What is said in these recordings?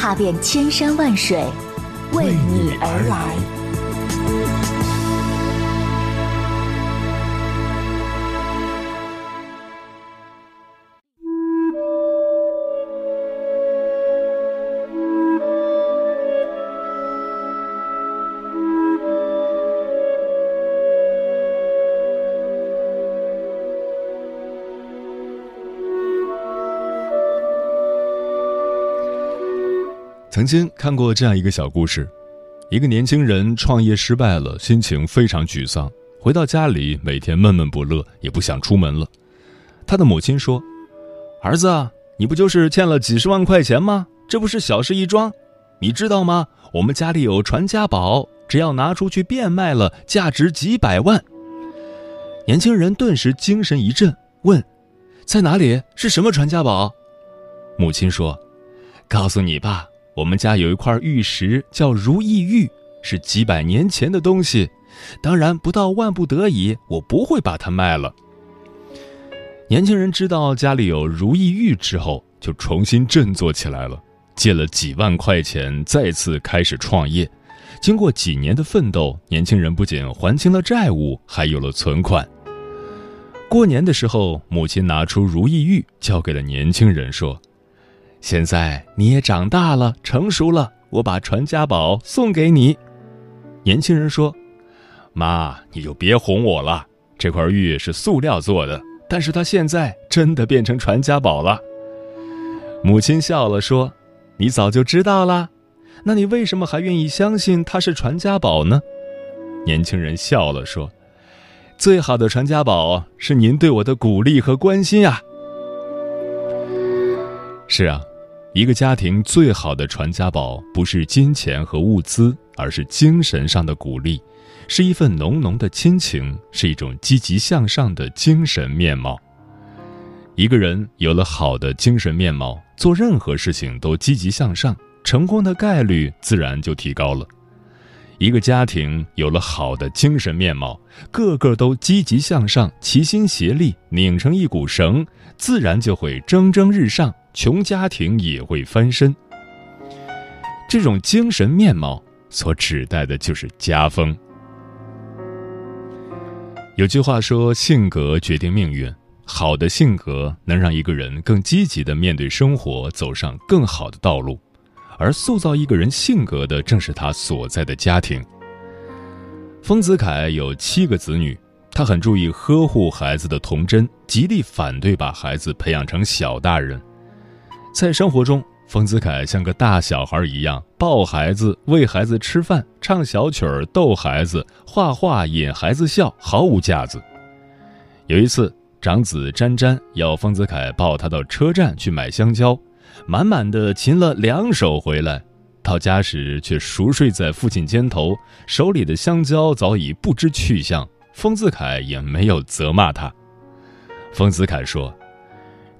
踏遍千山万水，为你而来。曾经看过这样一个小故事：一个年轻人创业失败了，心情非常沮丧，回到家里每天闷闷不乐，也不想出门了。他的母亲说：“儿子，你不就是欠了几十万块钱吗？这不是小事一桩，你知道吗？我们家里有传家宝，只要拿出去变卖了，价值几百万。”年轻人顿时精神一振，问：“在哪里？是什么传家宝？”母亲说：“告诉你吧。”我们家有一块玉石，叫如意玉，是几百年前的东西。当然，不到万不得已，我不会把它卖了。年轻人知道家里有如意玉之后，就重新振作起来了，借了几万块钱，再次开始创业。经过几年的奋斗，年轻人不仅还清了债务，还有了存款。过年的时候，母亲拿出如意玉，交给了年轻人，说。现在你也长大了，成熟了，我把传家宝送给你。年轻人说：“妈，你就别哄我了。这块玉是塑料做的，但是它现在真的变成传家宝了。”母亲笑了说：“你早就知道了，那你为什么还愿意相信它是传家宝呢？”年轻人笑了说：“最好的传家宝是您对我的鼓励和关心啊。”是啊。一个家庭最好的传家宝，不是金钱和物资，而是精神上的鼓励，是一份浓浓的亲情，是一种积极向上的精神面貌。一个人有了好的精神面貌，做任何事情都积极向上，成功的概率自然就提高了。一个家庭有了好的精神面貌，个个都积极向上，齐心协力，拧成一股绳，自然就会蒸蒸日上。穷家庭也会翻身，这种精神面貌所指代的就是家风。有句话说：“性格决定命运。”好的性格能让一个人更积极的面对生活，走上更好的道路。而塑造一个人性格的，正是他所在的家庭。丰子恺有七个子女，他很注意呵护孩子的童真，极力反对把孩子培养成小大人。在生活中，丰子恺像个大小孩一样抱孩子、喂孩子吃饭、唱小曲儿逗孩子、画画引孩子笑，毫无架子。有一次，长子詹詹要丰子恺抱他到车站去买香蕉，满满的擒了两手回来，到家时却熟睡在父亲肩头，手里的香蕉早已不知去向。丰子恺也没有责骂他。丰子恺说。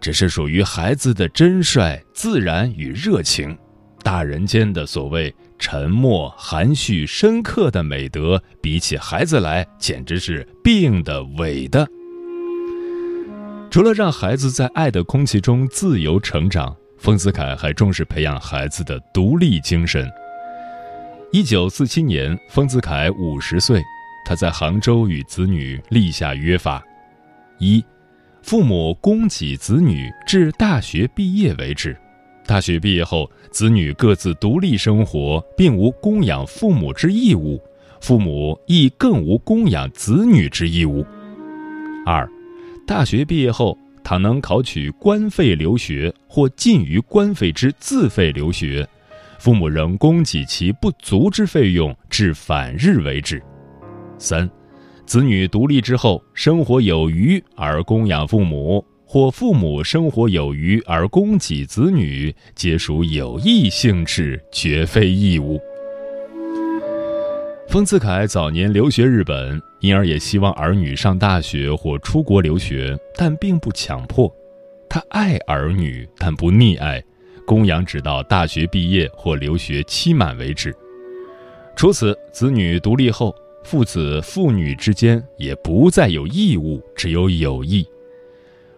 只是属于孩子的真率、自然与热情，大人间的所谓沉默、含蓄、深刻的美德，比起孩子来，简直是病的、伪的。除了让孩子在爱的空气中自由成长，丰子恺还重视培养孩子的独立精神。一九四七年，丰子恺五十岁，他在杭州与子女立下约法：一。父母供给子女至大学毕业为止，大学毕业后，子女各自独立生活，并无供养父母之义务，父母亦更无供养子女之义务。二，大学毕业后，倘能考取官费留学或近于官费之自费留学，父母仍供给其不足之费用至返日为止。三。子女独立之后，生活有余而供养父母，或父母生活有余而供给子女，皆属有益性质，绝非义务。丰子恺早年留学日本，因而也希望儿女上大学或出国留学，但并不强迫。他爱儿女，但不溺爱，供养直到大学毕业或留学期满为止。除此，子女独立后，父子父女之间也不再有义务，只有友谊。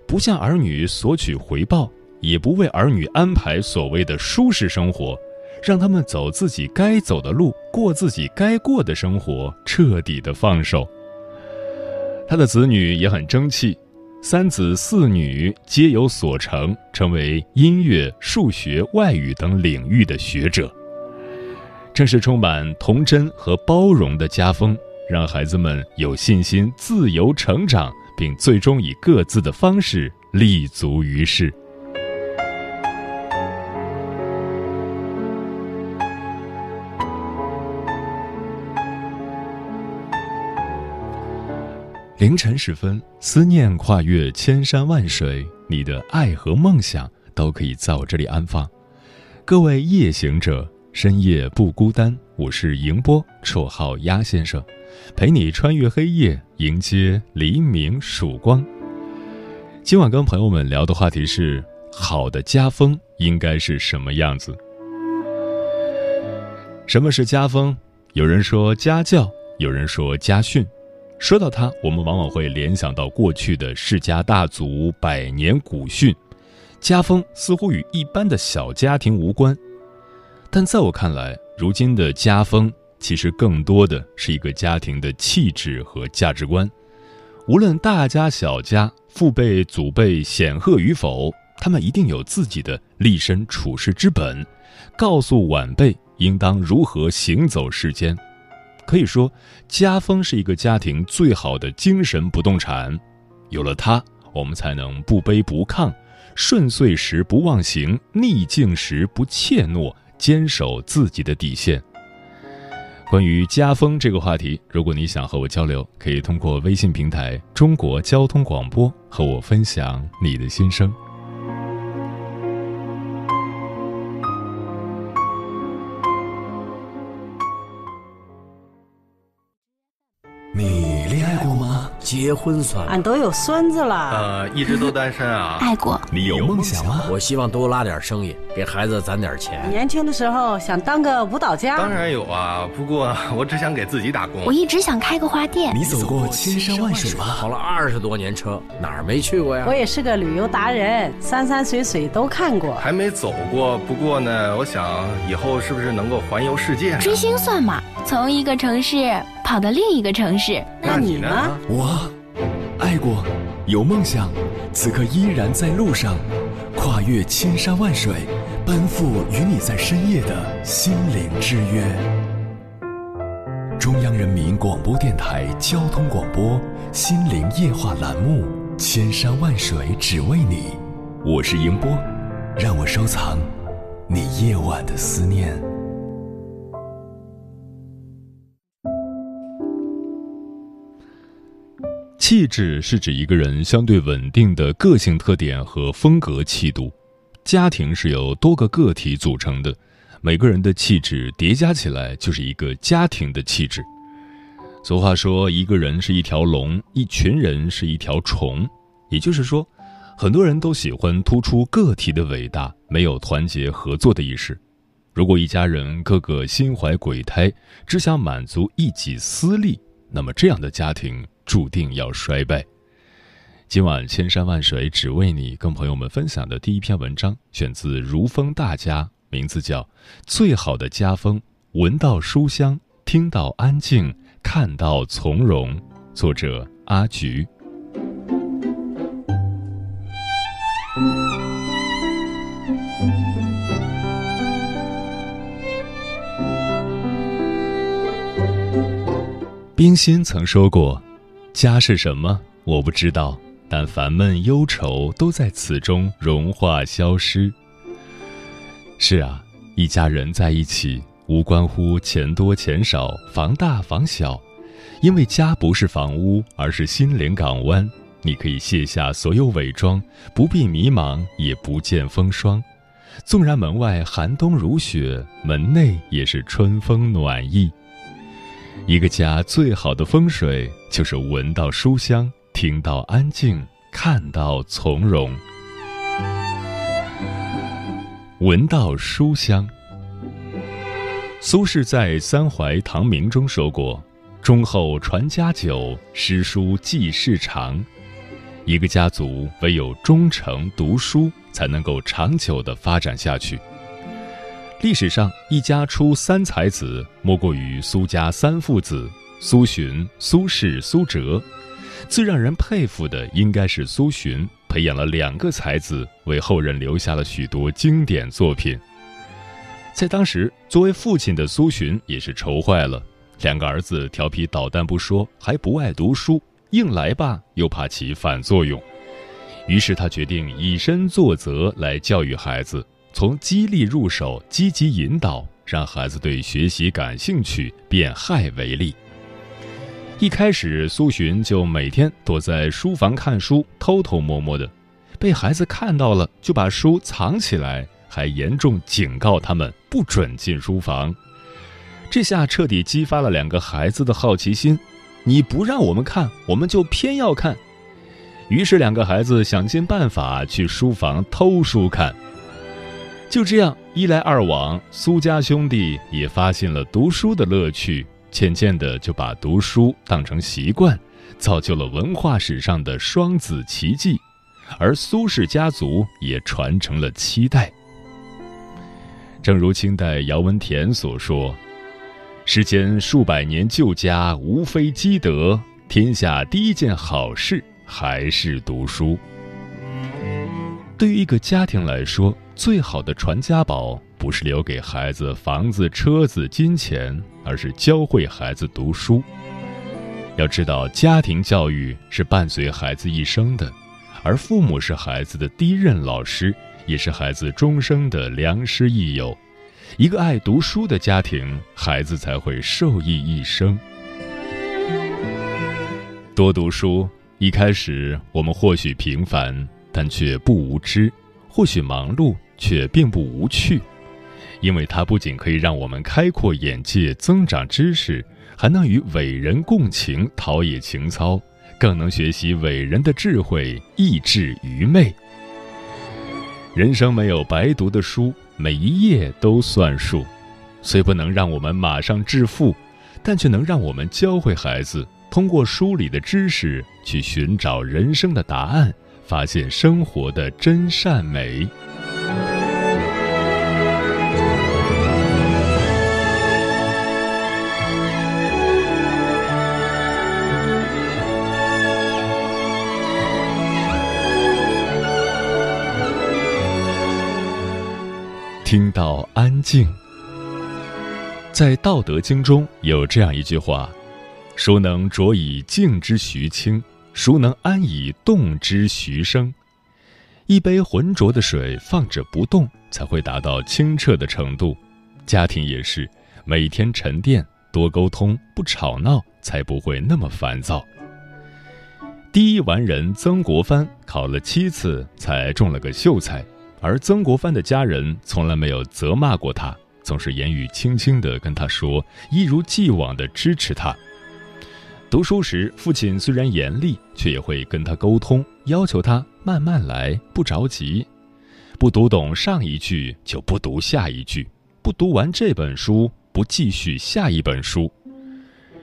不向儿女索取回报，也不为儿女安排所谓的舒适生活。让他们走自己该走的路，过自己该过的生活，彻底的放手。他的子女也很争气，三子四女皆有所成，成为音乐、数学、外语等领域的学者。正是充满童真和包容的家风，让孩子们有信心自由成长，并最终以各自的方式立足于世。凌晨时分，思念跨越千山万水，你的爱和梦想都可以在我这里安放。各位夜行者，深夜不孤单。我是迎波，绰号鸭先生，陪你穿越黑夜，迎接黎明曙光。今晚跟朋友们聊的话题是：好的家风应该是什么样子？什么是家风？有人说家教，有人说家训。说到它，我们往往会联想到过去的世家大族百年古训，家风似乎与一般的小家庭无关。但在我看来，如今的家风其实更多的是一个家庭的气质和价值观。无论大家小家，父辈祖辈显赫与否，他们一定有自己的立身处世之本，告诉晚辈应当如何行走世间。可以说，家风是一个家庭最好的精神不动产。有了它，我们才能不卑不亢，顺遂时不忘形，逆境时不怯懦，坚守自己的底线。关于家风这个话题，如果你想和我交流，可以通过微信平台“中国交通广播”和我分享你的心声。你恋爱过吗结婚算？俺都有孙子了。呃，一直都单身啊。爱过。你有梦想吗？我希望多拉点生意，给孩子攒点钱。年轻的时候想当个舞蹈家。当然有啊，不过我只想给自己打工。我一直想开个花店。你走过千山万水吗？跑了二十多年车，哪儿没去过呀？我也是个旅游达人，山山水水都看过。还没走过，不过呢，我想以后是不是能够环游世界？追星算吗？从一个城市跑到另一个城市。那你呢？我。爱过，有梦想，此刻依然在路上，跨越千山万水，奔赴与你在深夜的心灵之约。中央人民广播电台交通广播《心灵夜话》栏目，千山万水只为你，我是迎波，让我收藏你夜晚的思念。气质是指一个人相对稳定的个性特点和风格气度。家庭是由多个个体组成的，每个人的气质叠加起来就是一个家庭的气质。俗话说，一个人是一条龙，一群人是一条虫。也就是说，很多人都喜欢突出个体的伟大，没有团结合作的意识。如果一家人个个心怀鬼胎，只想满足一己私利，那么这样的家庭。注定要衰败。今晚千山万水只为你，跟朋友们分享的第一篇文章，选自如风大家，名字叫《最好的家风》，闻到书香，听到安静，看到从容。作者阿菊。冰心曾说过。家是什么？我不知道，但烦闷忧愁都在此中融化消失。是啊，一家人在一起，无关乎钱多钱少、房大房小，因为家不是房屋，而是心灵港湾。你可以卸下所有伪装，不必迷茫，也不见风霜。纵然门外寒冬如雪，门内也是春风暖意。一个家最好的风水，就是闻到书香，听到安静，看到从容。闻到书香。苏轼在《三怀唐明》中说过：“忠厚传家久，诗书继世长。”一个家族唯有忠诚读书，才能够长久的发展下去。历史上一家出三才子，莫过于苏家三父子：苏洵、苏轼、苏辙。最让人佩服的应该是苏洵，培养了两个才子，为后人留下了许多经典作品。在当时，作为父亲的苏洵也是愁坏了，两个儿子调皮捣蛋不说，还不爱读书。硬来吧，又怕起反作用，于是他决定以身作则来教育孩子，从激励入手，积极引导，让孩子对学习感兴趣，变害为利。一开始，苏洵就每天躲在书房看书，偷偷摸摸的，被孩子看到了，就把书藏起来，还严重警告他们不准进书房。这下彻底激发了两个孩子的好奇心。你不让我们看，我们就偏要看。于是两个孩子想尽办法去书房偷书看。就这样一来二往，苏家兄弟也发现了读书的乐趣，渐渐的就把读书当成习惯，造就了文化史上的双子奇迹。而苏氏家族也传承了七代。正如清代姚文田所说。世间数百年旧家，无非积德。天下第一件好事还是读书。对于一个家庭来说，最好的传家宝不是留给孩子房子、车子、金钱，而是教会孩子读书。要知道，家庭教育是伴随孩子一生的，而父母是孩子的第一任老师，也是孩子终生的良师益友。一个爱读书的家庭，孩子才会受益一生。多读书，一开始我们或许平凡，但却不无知；或许忙碌，却并不无趣。因为它不仅可以让我们开阔眼界、增长知识，还能与伟人共情、陶冶情操，更能学习伟人的智慧，益智愚昧。人生没有白读的书。每一页都算数，虽不能让我们马上致富，但却能让我们教会孩子通过书里的知识去寻找人生的答案，发现生活的真善美。听到安静，在《道德经》中有这样一句话：“孰能浊以静之徐清？孰能安以动之徐生？”一杯浑浊的水放着不动，才会达到清澈的程度。家庭也是，每天沉淀，多沟通，不吵闹，才不会那么烦躁。第一完人曾国藩考了七次，才中了个秀才。而曾国藩的家人从来没有责骂过他，总是言语轻轻地跟他说，一如既往地支持他。读书时，父亲虽然严厉，却也会跟他沟通，要求他慢慢来，不着急，不读懂上一句就不读下一句，不读完这本书不继续下一本书。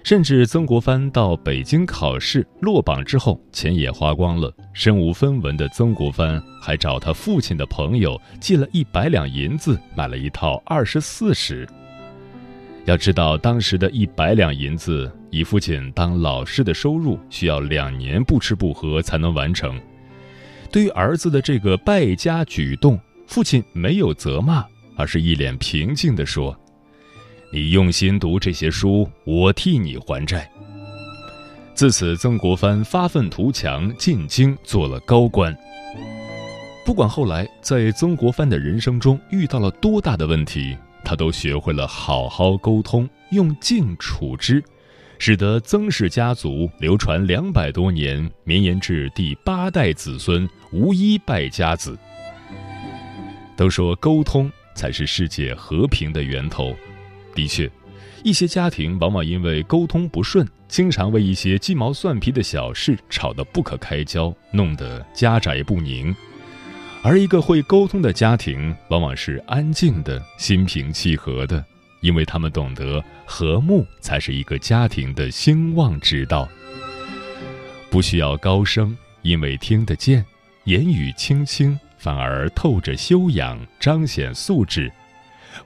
甚至曾国藩到北京考试落榜之后，钱也花光了，身无分文的曾国藩还找他父亲的朋友借了一百两银子，买了一套二十四史。要知道，当时的一百两银子，以父亲当老师的收入，需要两年不吃不喝才能完成。对于儿子的这个败家举动，父亲没有责骂，而是一脸平静地说。你用心读这些书，我替你还债。自此，曾国藩发愤图强，进京做了高官。不管后来在曾国藩的人生中遇到了多大的问题，他都学会了好好沟通，用静处之，使得曾氏家族流传两百多年，绵延至第八代子孙，无一败家子。都说沟通才是世界和平的源头，的确，一些家庭往往因为沟通不顺，经常为一些鸡毛蒜皮的小事吵得不可开交，弄得家宅不宁。而一个会沟通的家庭，往往是安静的、心平气和的。因为他们懂得和睦才是一个家庭的兴旺之道，不需要高声，因为听得见；言语轻轻，反而透着修养，彰显素质；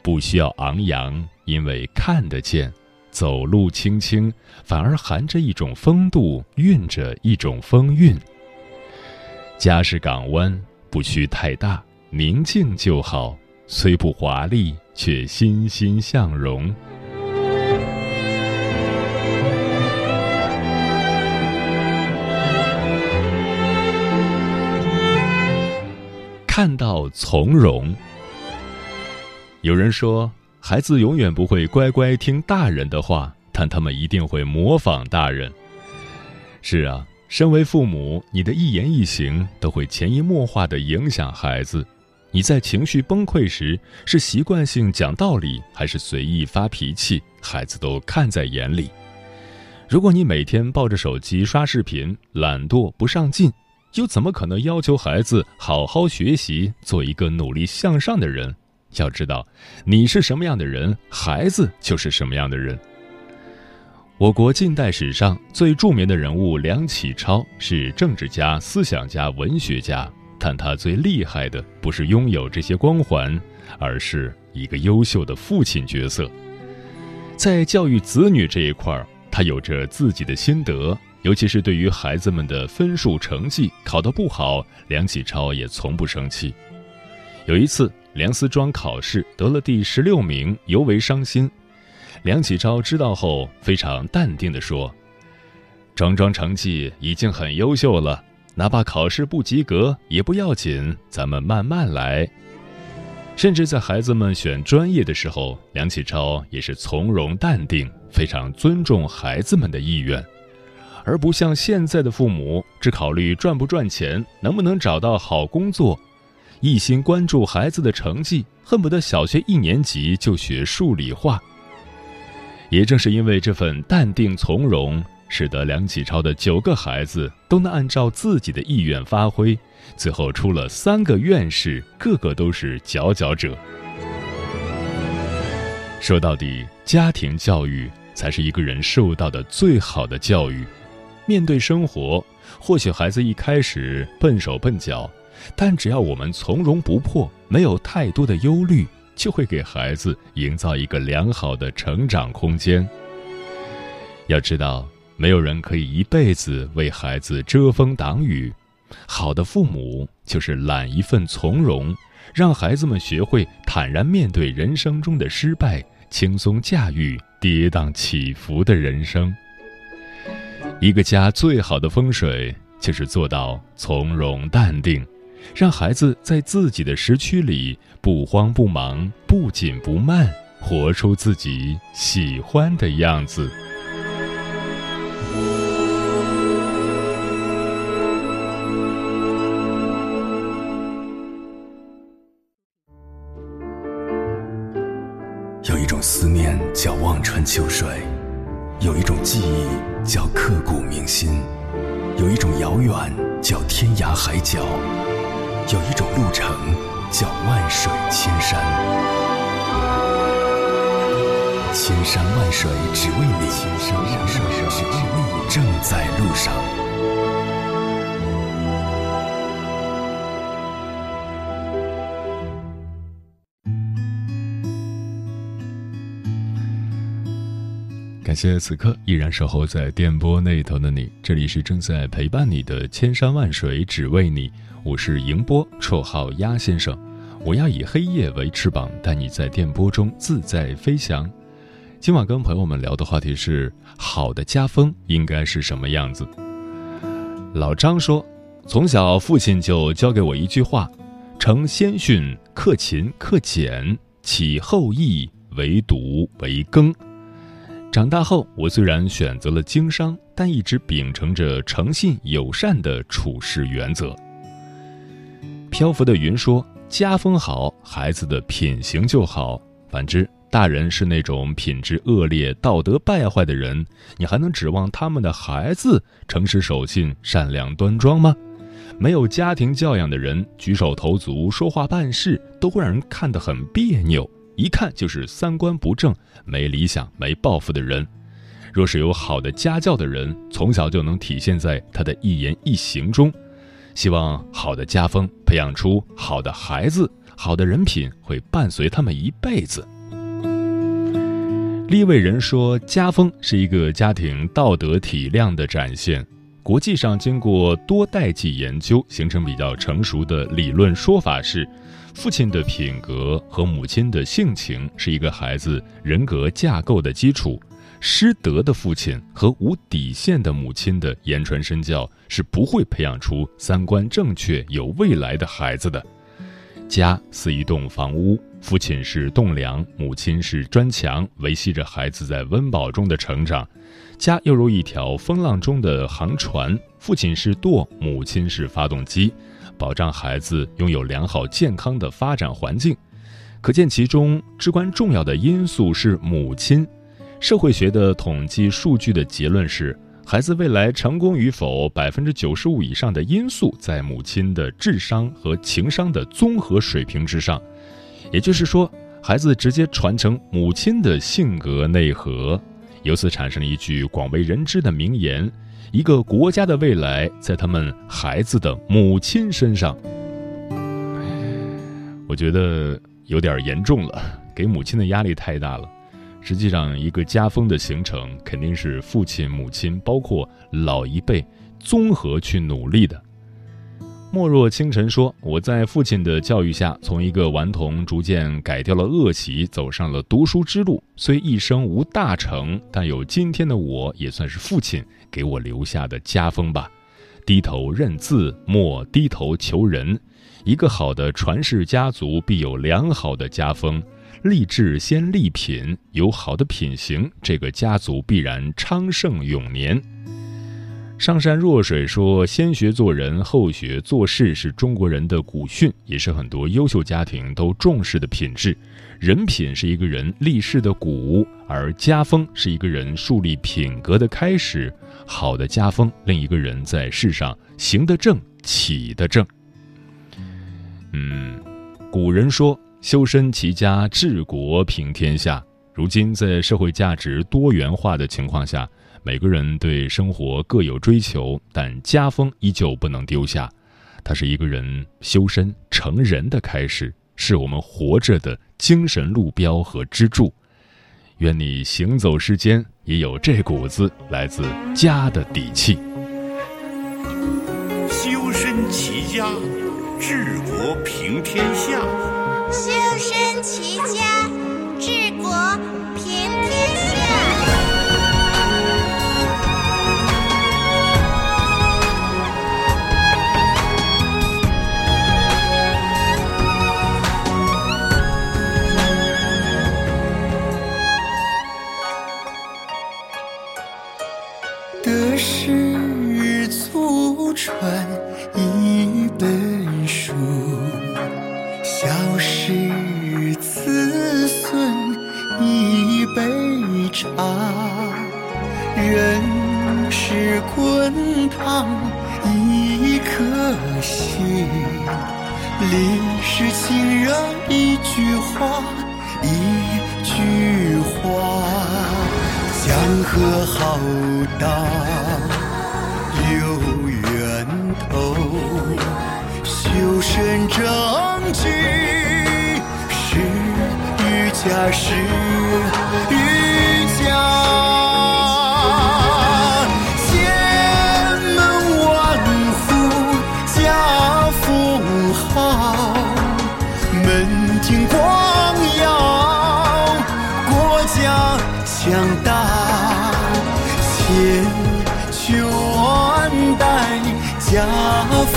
不需要昂扬，因为看得见；走路轻轻，反而含着一种风度，蕴着一种风韵。家是港湾，不需太大，宁静就好，虽不华丽。却欣欣向荣。看到从容。有人说，孩子永远不会乖乖听大人的话，但他们一定会模仿大人。是啊，身为父母，你的一言一行都会潜移默化的影响孩子。你在情绪崩溃时，是习惯性讲道理，还是随意发脾气？孩子都看在眼里。如果你每天抱着手机刷视频，懒惰不上进，又怎么可能要求孩子好好学习，做一个努力向上的人？要知道，你是什么样的人，孩子就是什么样的人。我国近代史上最著名的人物梁启超是政治家、思想家、文学家。但他最厉害的不是拥有这些光环，而是一个优秀的父亲角色。在教育子女这一块儿，他有着自己的心得，尤其是对于孩子们的分数成绩考得不好，梁启超也从不生气。有一次，梁思庄考试得了第十六名，尤为伤心。梁启超知道后，非常淡定地说：“庄庄成绩已经很优秀了。”哪怕考试不及格也不要紧，咱们慢慢来。甚至在孩子们选专业的时候，梁启超也是从容淡定，非常尊重孩子们的意愿，而不像现在的父母只考虑赚不赚钱、能不能找到好工作，一心关注孩子的成绩，恨不得小学一年级就学数理化。也正是因为这份淡定从容。使得梁启超的九个孩子都能按照自己的意愿发挥，最后出了三个院士，个个都是佼佼者。说到底，家庭教育才是一个人受到的最好的教育。面对生活，或许孩子一开始笨手笨脚，但只要我们从容不迫，没有太多的忧虑，就会给孩子营造一个良好的成长空间。要知道。没有人可以一辈子为孩子遮风挡雨，好的父母就是揽一份从容，让孩子们学会坦然面对人生中的失败，轻松驾驭跌宕起伏的人生。一个家最好的风水就是做到从容淡定，让孩子在自己的时区里不慌不忙、不紧不慢，活出自己喜欢的样子。有一种思念叫望穿秋水，有一种记忆叫刻骨铭心，有一种遥远叫天涯海角，有一种路程叫万水千山。千山万水只为你，千山万水只为你正在路上。感谢此刻依然守候在电波那头的你，这里是正在陪伴你的千山万水只为你，我是迎波，绰号鸭先生，我要以黑夜为翅膀，带你在电波中自在飞翔。今晚跟朋友们聊的话题是：好的家风应该是什么样子？老张说，从小父亲就教给我一句话：承先训，克勤克俭，启后义，为笃为耕。长大后，我虽然选择了经商，但一直秉承着诚信友善的处事原则。漂浮的云说：“家风好，孩子的品行就好；反之，大人是那种品质恶劣、道德败坏的人，你还能指望他们的孩子诚实守信、善良端庄吗？没有家庭教养的人，举手投足、说话办事都会让人看得很别扭。”一看就是三观不正、没理想、没抱负的人。若是有好的家教的人，从小就能体现在他的一言一行中。希望好的家风培养出好的孩子，好的人品会伴随他们一辈子。立位人说，家风是一个家庭道德体量的展现。国际上经过多代际研究，形成比较成熟的理论说法是。父亲的品格和母亲的性情是一个孩子人格架构的基础。失德的父亲和无底线的母亲的言传身教是不会培养出三观正确、有未来的孩子的。家似一栋房屋，父亲是栋梁，母亲是砖墙，维系着孩子在温饱中的成长。家又如一条风浪中的航船，父亲是舵，母亲是发动机。保障孩子拥有良好健康的发展环境，可见其中至关重要的因素是母亲。社会学的统计数据的结论是，孩子未来成功与否，百分之九十五以上的因素在母亲的智商和情商的综合水平之上。也就是说，孩子直接传承母亲的性格内核。由此产生了一句广为人知的名言。一个国家的未来在他们孩子的母亲身上，我觉得有点严重了，给母亲的压力太大了。实际上，一个家风的形成肯定是父亲、母亲，包括老一辈综合去努力的。莫若清晨说：“我在父亲的教育下，从一个顽童逐渐改掉了恶习，走上了读书之路。虽一生无大成，但有今天的我，也算是父亲给我留下的家风吧。低头认字，莫低头求人。一个好的传世家族，必有良好的家风。立志先立品，有好的品行，这个家族必然昌盛永年。”上善若水说：“先学做人，后学做事，是中国人的古训，也是很多优秀家庭都重视的品质。人品是一个人立世的鼓，而家风是一个人树立品格的开始。好的家风，令一个人在世上行得正，起得正。”嗯，古人说：“修身齐家治国平天下。”如今在社会价值多元化的情况下。每个人对生活各有追求，但家风依旧不能丢下。它是一个人修身成人的开始，是我们活着的精神路标和支柱。愿你行走世间也有这股子来自家的底气。修身齐家治国平天下。修身齐家治国平天。话一句话江河浩荡有源头修身正己是瑜伽师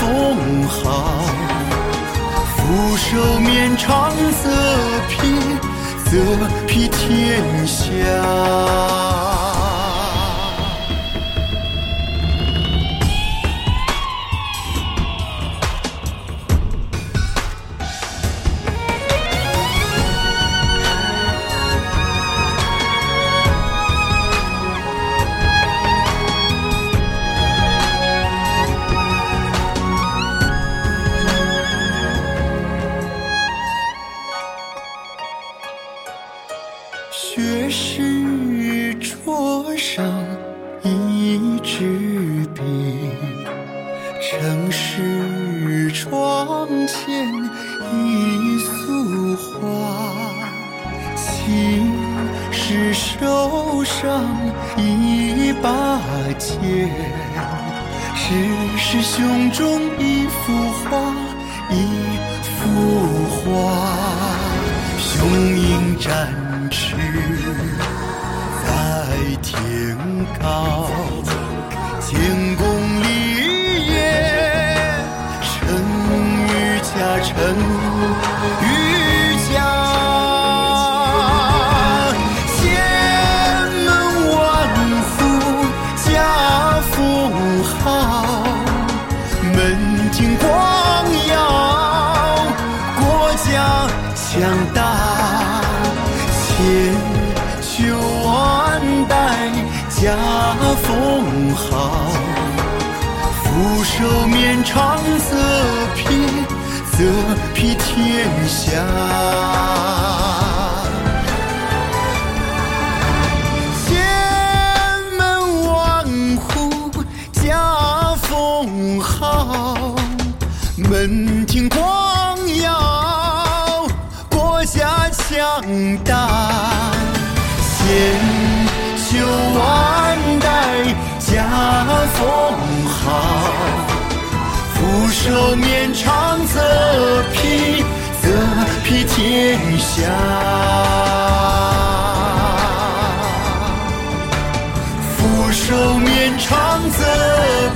同行，俯首面长则披，则披天下。闻听光耀，国家强大，千秋万代家风好，福寿绵长则披则披天下，福寿绵长则。